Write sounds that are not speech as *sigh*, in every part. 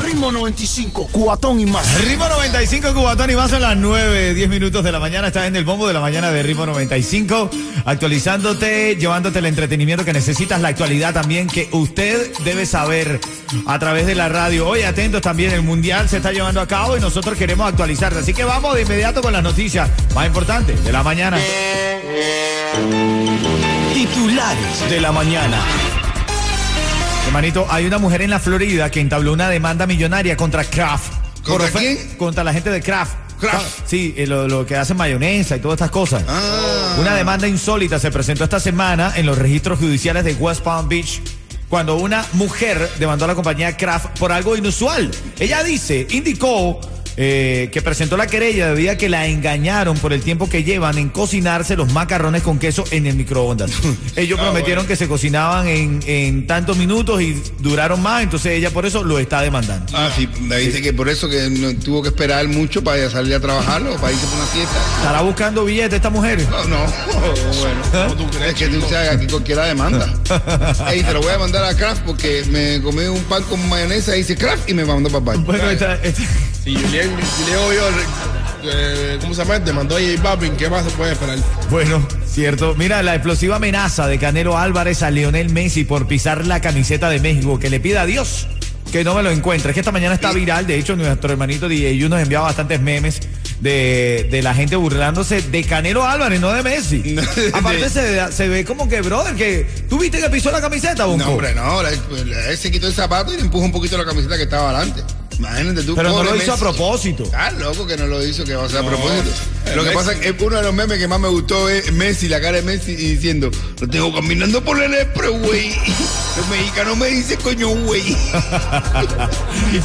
Ritmo 95, cuatón y más. Ritmo 95, Cubatón y más son las 9, 10 minutos de la mañana. Estás en el bombo de la mañana de Ritmo 95, actualizándote, llevándote el entretenimiento que necesitas, la actualidad también que usted debe saber a través de la radio. Hoy atentos también, el mundial se está llevando a cabo y nosotros queremos actualizarte. Así que vamos de inmediato con las noticias más importantes de la mañana. Titulares de la mañana. Hermanito, hay una mujer en la Florida que entabló una demanda millonaria contra Kraft. ¿Contra Por quién? Contra la gente de Kraft. Kraft. Sí, eh, lo, lo que hace mayonesa y todas estas cosas. Ah. Una demanda insólita se presentó esta semana en los registros judiciales de West Palm Beach cuando una mujer demandó a la compañía Kraft por algo inusual. Ella dice, indicó eh, que presentó la querella debido a que la engañaron por el tiempo que llevan en cocinarse los macarrones con queso en el microondas. *laughs* Ellos Ah, prometieron que se cocinaban en, en tantos minutos y duraron más, entonces ella por eso lo está demandando. Ah, sí, me dice que por eso que no tuvo que esperar mucho para salir a trabajar o para irse por una fiesta. ¿Estará buscando billetes esta mujer? No, no, *laughs* bueno, ¿cómo tú crees que tú sabes aquí cualquiera demanda? *laughs* Ey, te lo voy a mandar a Kraft porque me comí un pan con mayonesa y dice Kraft y me mandó para el baño. Bueno, esta- esta- Si Julián, Julián Obvio, ¿cómo se llama? Demandó a J Balvin, ¿qué más se puede esperar? Bueno, cierto. Mira, la explosiva amenaza de Canelo Álvarez a Lionel Messi por pisar la camiseta de México, que le pida a Dios que no me lo encuentre. Es que esta mañana está viral, de hecho, nuestro hermanito DJ nos enviaba bastantes memes de, de la gente burlándose de Canelo Álvarez, no de Messi. *laughs* Aparte se, se ve como que, brother, que tú viste que pisó la camiseta, Bonco? No, hombre, no, él se quitó el zapato y le empujó un poquito la camiseta que estaba adelante. Imagínate tú. Pero no lo hizo a propósito. Ah, loco que no lo hizo, que va a ser a propósito. Lo que pasa es que uno de los memes que más me gustó es Messi, la cara de Messi, y diciendo, lo tengo caminando por el expressway. *laughs* Los mexicanos me dicen coño, güey. *laughs*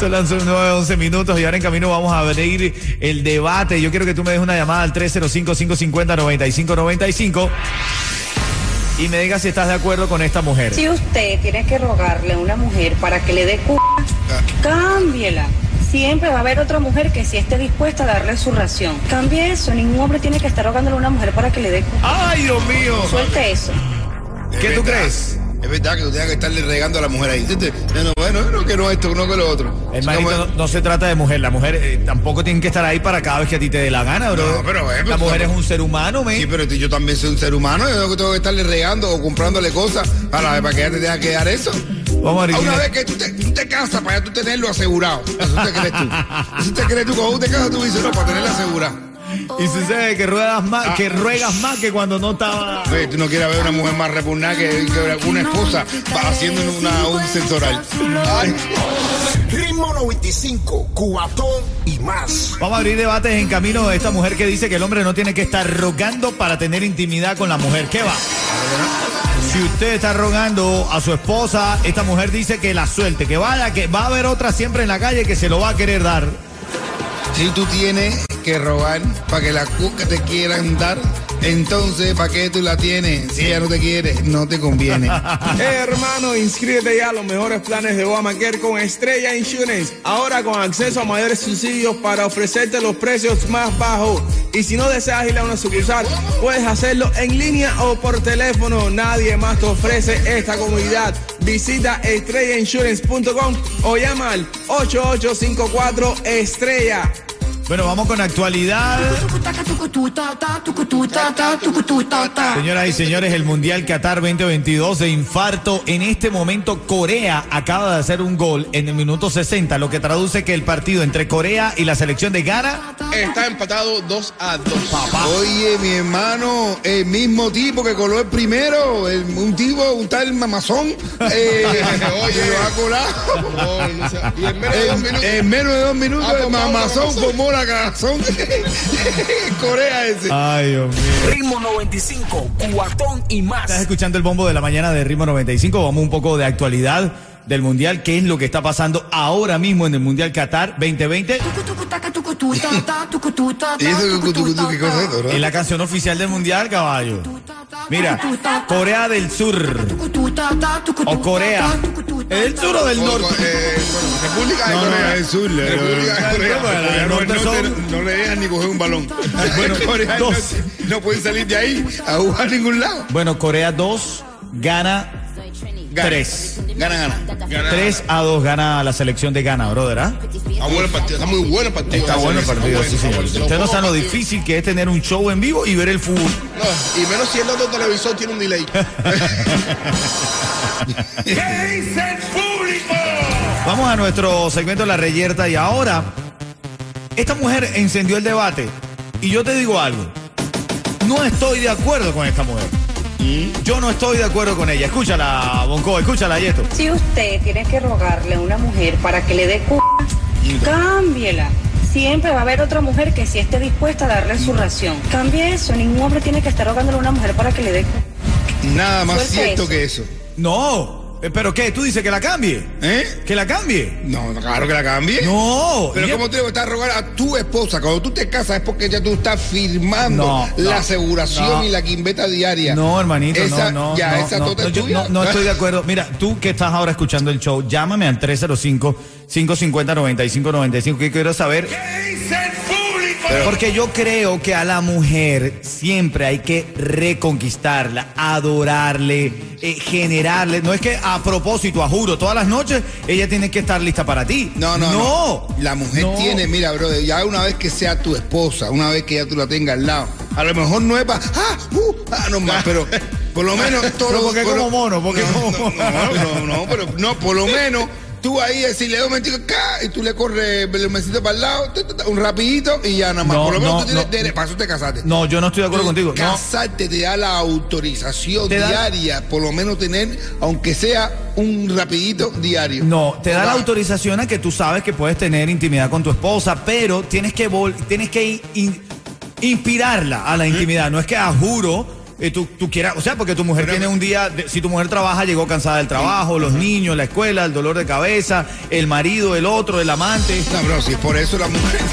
Son las 9, 11 minutos y ahora en camino vamos a abrir el debate. Yo quiero que tú me des una llamada al 305-550-9595 y me digas si estás de acuerdo con esta mujer. Si usted tiene que rogarle a una mujer para que le dé cu... cámbiela. Siempre va a haber otra mujer que sí esté dispuesta a darle su ración. Cambie eso. Ningún hombre tiene que estar rogándole a una mujer para que le dé cu... ¡Ay, Dios mío! Suelte eso. ¿Qué tú crees? Es verdad que tú tengas que estarle regando a la mujer ahí. No, no, bueno, no que no esto, no que lo otro. Hermanito, Como- no, no se trata de mujer. La mujer eh, tampoco tiene que estar ahí para cada vez que a ti te dé la gana, bro. No, pero, eh, la pero mujer es un ser humano, men. Sí, pero yo también soy un ser humano. Yo tengo que estarle regando o comprándole cosas para, para que ella te tenga que dar eso. Vamos a una vez que tú te, tú te casas para tú tenerlo asegurado. Eso te crees tú. *laughs* Eso te crees tú. Cuando tú te casas, tú dices, no, para tenerlo asegurado. Y sucede que ruedas más, Ah. que ruegas más que cuando no estaba. Oye, tú no quieres ver una mujer más repugnada que, que una esposa va haciendo una, un sensoral. Ay, Ritmo 95, cuatón y más. Vamos a abrir debates en camino de esta mujer que dice que el hombre no tiene que estar rogando para tener intimidad con la mujer. ¿Qué va? Si usted está rogando a su esposa, esta mujer dice que la suelte, que vaya, que va a haber otra siempre en la calle que se lo va a querer dar. Si tú tienes que robar para que la cuca te quieran dar, entonces, ¿para qué tú la tienes? Si ella no te quiere, no te conviene. *laughs* Eh, hermano, inscríbete ya a los mejores planes de Obamacare con Estrella Insurance. Ahora con acceso a mayores subsidios para ofrecerte los precios más bajos. Y si no deseas ir a una sucursal, puedes hacerlo en línea o por teléfono. Nadie más te ofrece esta comunidad. Visita estrellainsurance.com o llama al 8854 Estrella. Bueno, vamos con actualidad. Señoras y señores, el Mundial Qatar 2022 de infarto. En este momento, Corea acaba de hacer un gol en el minuto 60, lo que traduce que el partido entre Corea y la selección de Ghana Está empatado 2 a 2. Oye, mi hermano, el mismo tipo que coló el primero, el- un tipo, un tal mamazón, eh, *laughs* oye, lo ha colado. En menos de dos minutos. en menos de dos minutos, Ah, el mamazón. formó la cagazón. *laughs* Corea ese. Ay, Dios mío. Ritmo 95, cuatón y más. Estás escuchando el bombo de la mañana de Ritmo 95. Vamos un poco de actualidad del Mundial. ¿Qué es lo que está pasando ahora mismo en el Mundial Qatar 2020? ¿Y eso qué, qué- qué- qué cosa es Es la canción oficial del Mundial, caballo. Mira, Corea del Sur o Corea. ¿Es del sur o del norte? eh, bueno, República de No, no, Corea. es sur. le- República de Corea. El no, norte no no le dejan ni coger un balón. *laughs* Bueno, Corea. *laughs* Norte no pueden salir de ahí a jugar a ningún lado. Bueno, Corea 2 gana Gana. 3. Gana, gana. Gana. 3 a 2 gana la selección de Ghana, brother. ¿ah? Está bueno el partido, está muy bueno el partido. Está bueno el partido, sí, bueno, señor. bueno. Ustedes no saben lo difícil que es tener un show en vivo y ver el fútbol. No, y menos si el otro televisor tiene un delay. *laughs* Vamos a nuestro segmento La Reyerta y ahora esta mujer encendió el debate y yo te digo algo. No estoy de acuerdo con esta mujer. Yo no estoy de acuerdo con ella. Escúchala, Bonco, escúchala, Yeto. Si usted tiene que rogarle a una mujer para que le dé cu, cámbiela. Siempre va a haber otra mujer que sí esté dispuesta a darle su ración. Cambie eso. Ningún hombre tiene que estar rogándole a una mujer para que le dé cu. Nada más cierto eso. que eso. No, eh, pero ¿qué? ¿Tú dices que la cambie? ¿Eh? ¿Que la cambie? No, claro que la cambie. No. Pero ella- ¿cómo te vas a rogar a tu esposa? Cuando tú te casas es porque ya tú estás firmando No, no, la aseguración no. y la quimbeta diaria. No, hermanito, Esa- no, no. Ya, no, esa no, tota no, es yo tuya. no, no *laughs* estoy de acuerdo. Mira, tú que estás ahora escuchando el show, llámame al 305-550-9595 que quiero saber. Porque yo creo que a la mujer siempre hay que reconquistarla, adorarle, eh, generarle. No es que a propósito, a juro, todas las noches ella tiene que estar lista para ti. No, no, no. no. La mujer No. tiene, mira, brother, ya una vez que sea tu esposa, una vez que ya tú la tengas al lado, a lo mejor no es para, ah, uh, ah, no más, pero por lo menos *laughs* todo. Pero porque por lo- como mono, porque no, como no, mono. no, no, no, pero no, por lo menos tú ahí decirle un momentico, ca, y tú le corres el mesito para el lado, un rapidito y ya nada más. No, por lo menos no, tú tienes no. derecho, para eso te casaste. No, yo no estoy de acuerdo contigo. Casarte te da la autorización da- diaria, por lo menos tener, aunque sea un rapidito diario. No, te da la autorización a que tú sabes que puedes tener intimidad con tu esposa, pero tienes que vol- tienes que in- inspirarla a la intimidad. No es que a juro eh, tú, tú quieras, o sea, porque tu mujer Pero- tiene un día, de- si tu mujer trabaja, llegó cansada del trabajo, los niños, la escuela, el dolor de cabeza, el marido, el otro, el amante. No, bro, si es por eso la mujer. *laughs*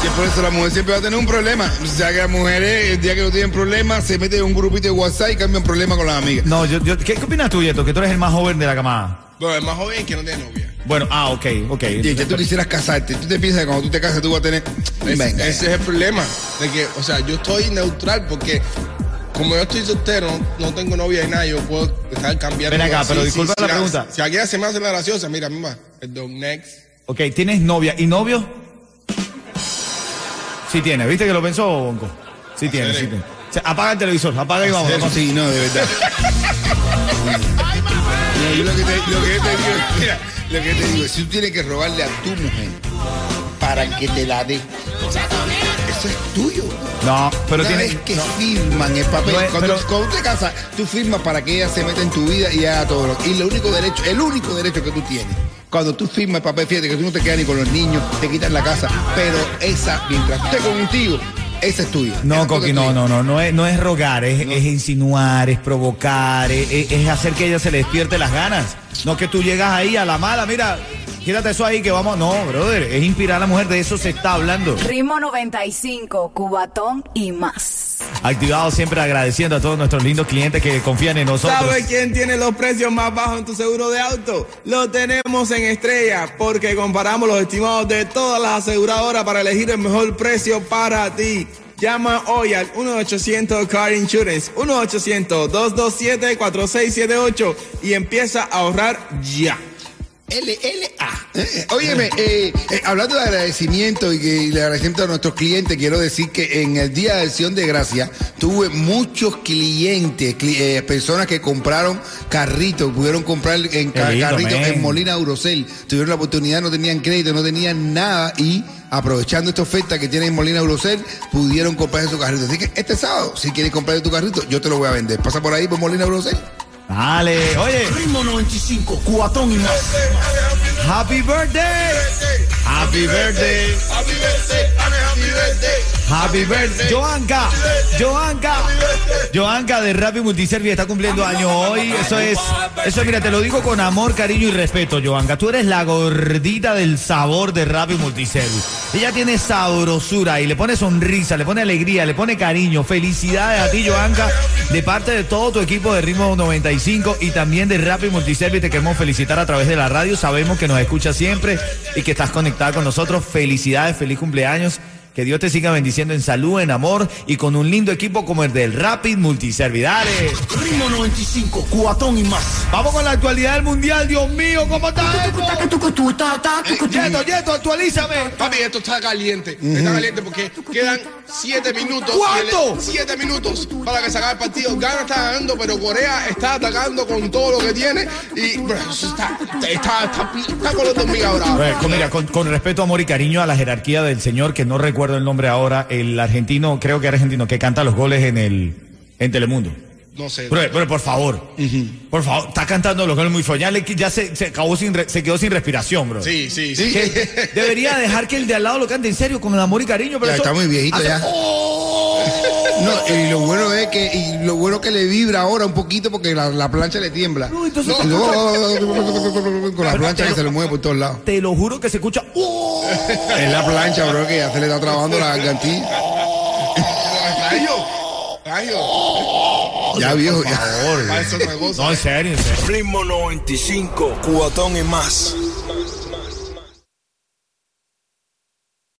Si es por eso la mujer siempre va a tener un problema. O sea que las mujeres, el día que no tienen problemas, se meten en un grupito de WhatsApp y cambian problemas con las amigas. No, yo, yo- ¿qué, qué opinas tú, Yeto? Que tú eres el más joven de la camada. Bueno, es más joven que no tiene novia. Bueno, ah, ok, ok. Y que tú quisieras casarte. Tú te piensas que cuando tú te casas tú vas a tener. Venga. ese es el problema. De que, o sea, yo estoy neutral porque como yo estoy soltero, no, no tengo novia y nada, yo puedo estar cambiando. Ven acá, así, pero disculpa sí, la si pregunta. Si aquella se me hace la graciosa, mira, mira, perdón, next. Ok, ¿tienes novia y novio? Sí tiene, ¿viste que lo pensó, Bonco? Sí tiene, sí tiene. O sea, apaga el televisor, apaga y vamos. vamos. Sí, no, de verdad. No, yo lo que te, lo que yo te digo, es, mira, lo que te digo es, si tú tienes que robarle a tu mujer para que te la dé, eso es tuyo. No, pero Una tiene... vez que no. firman el papel, No es- cuando, pero- cuando te casas, tú firmas para que ella se meta en tu vida y haga todo lo Y el único derecho, el único derecho que tú tienes, cuando tú firmas el papel, fíjate que tú no te quedas ni con los niños, te quitan la casa, pero esa, mientras esté contigo, esa es tuya. No, Coqui, no, no, no, no es, no es rogar, es, es insinuar, es provocar, es, es- es hacer que ella se le despierte las ganas. No que tú llegas ahí a la mala, mira, quítate eso ahí que vamos. No, brother, es inspirar a la mujer, de eso se está hablando. Ritmo 95, Cubatón y más. Activado siempre agradeciendo a todos nuestros lindos clientes que confían en nosotros. ¿Sabes quién tiene los precios más bajos en tu seguro de auto? Lo tenemos en Estrella, porque comparamos los estimados de todas las aseguradoras para elegir el mejor precio para ti. Llama hoy al 1-800 Car Insurance, 1-800-227-4678 y empieza a ahorrar ya. LLA. Eh, Óyeme, eh, eh, hablando de agradecimiento y, que, y de agradecimiento a nuestros clientes, quiero decir que en el Día de Acción de Gracia tuve muchos clientes, cli- eh, personas que compraron carritos, pudieron comprar en lindo, carritos en Molina Eurocel, tuvieron la oportunidad, no tenían crédito, no tenían nada y aprovechando esta oferta que tienen en Molina Eurocel, pudieron comprar su carrito. Así que este sábado, si quieres comprar tu carrito, yo te lo voy a vender. Pasa por ahí por Molina Eurocel. Dale, oye, Ritmo 95, cuatón y más. happy birthday. Happy birthday. Happy birthday. Joanca. Joanca. Joanca de Rappi Multiservice está cumpliendo año hoy. Eso es, eso mira, te lo digo con amor, cariño y respeto, Joanca. Tú eres la gordita del sabor de Rappi Multiservice. Ella tiene sabrosura y le pone sonrisa, le pone alegría, le pone cariño. Felicidades a ti, Joanca, de parte de todo tu equipo de Ritmo 95 y también de Rappi Multiservice. Te queremos felicitar a través de la radio. Sabemos que nos escuchas siempre y que estás conectada con nosotros. Felicidades, feliz cumpleaños. Que Dios te siga bendiciendo en salud, en amor y con un lindo equipo como el del Rapid Multiservice. Dale. Ritmo 95, cuatón y más. Vamos con la actualidad del mundial. Dios mío, ¿cómo está esto? Yeto, Yeto, actualízame. Papi, esto está caliente. Está caliente porque quedan siete minutos. ¿Cuánto? Siete minutos para que se acabe el partido. Ghana está ganando, pero Corea está atacando con todo lo que tiene. Y está, está, está, está con los dormidos ahora. Con- mira, con, con respeto, amor y cariño a la jerarquía del señor, que no recuerdo el nombre ahora, el argentino, creo que argentino, que canta los goles en el en Telemundo. No sé. Pero, pero por favor, por favor, está cantando los goles muy. Ya, le- ya se, se acabó sin re- se quedó sin respiración, bro. Sí, sí, sí. Que *laughs* debería dejar que el de al lado lo cante en serio, con amor y cariño. Pero Ya eso está muy viejito hace- ya. ¡Oh! No, y lo bueno es que y lo bueno que le vibra ahora un poquito porque la, la plancha le tiembla. No, entonces- *laughs* con la plancha que se le mueve por todos lados. Te lo juro que se escucha. ¡Oh! *laughs* Es la plancha, bro, que ya se le está trabando la gargantilla. Rayo. Rayo. Ya viejo, ya. Por favor. *laughs* Para eso otra cosa. No, en serio, en serio. Ritmo 95, cuatón y más.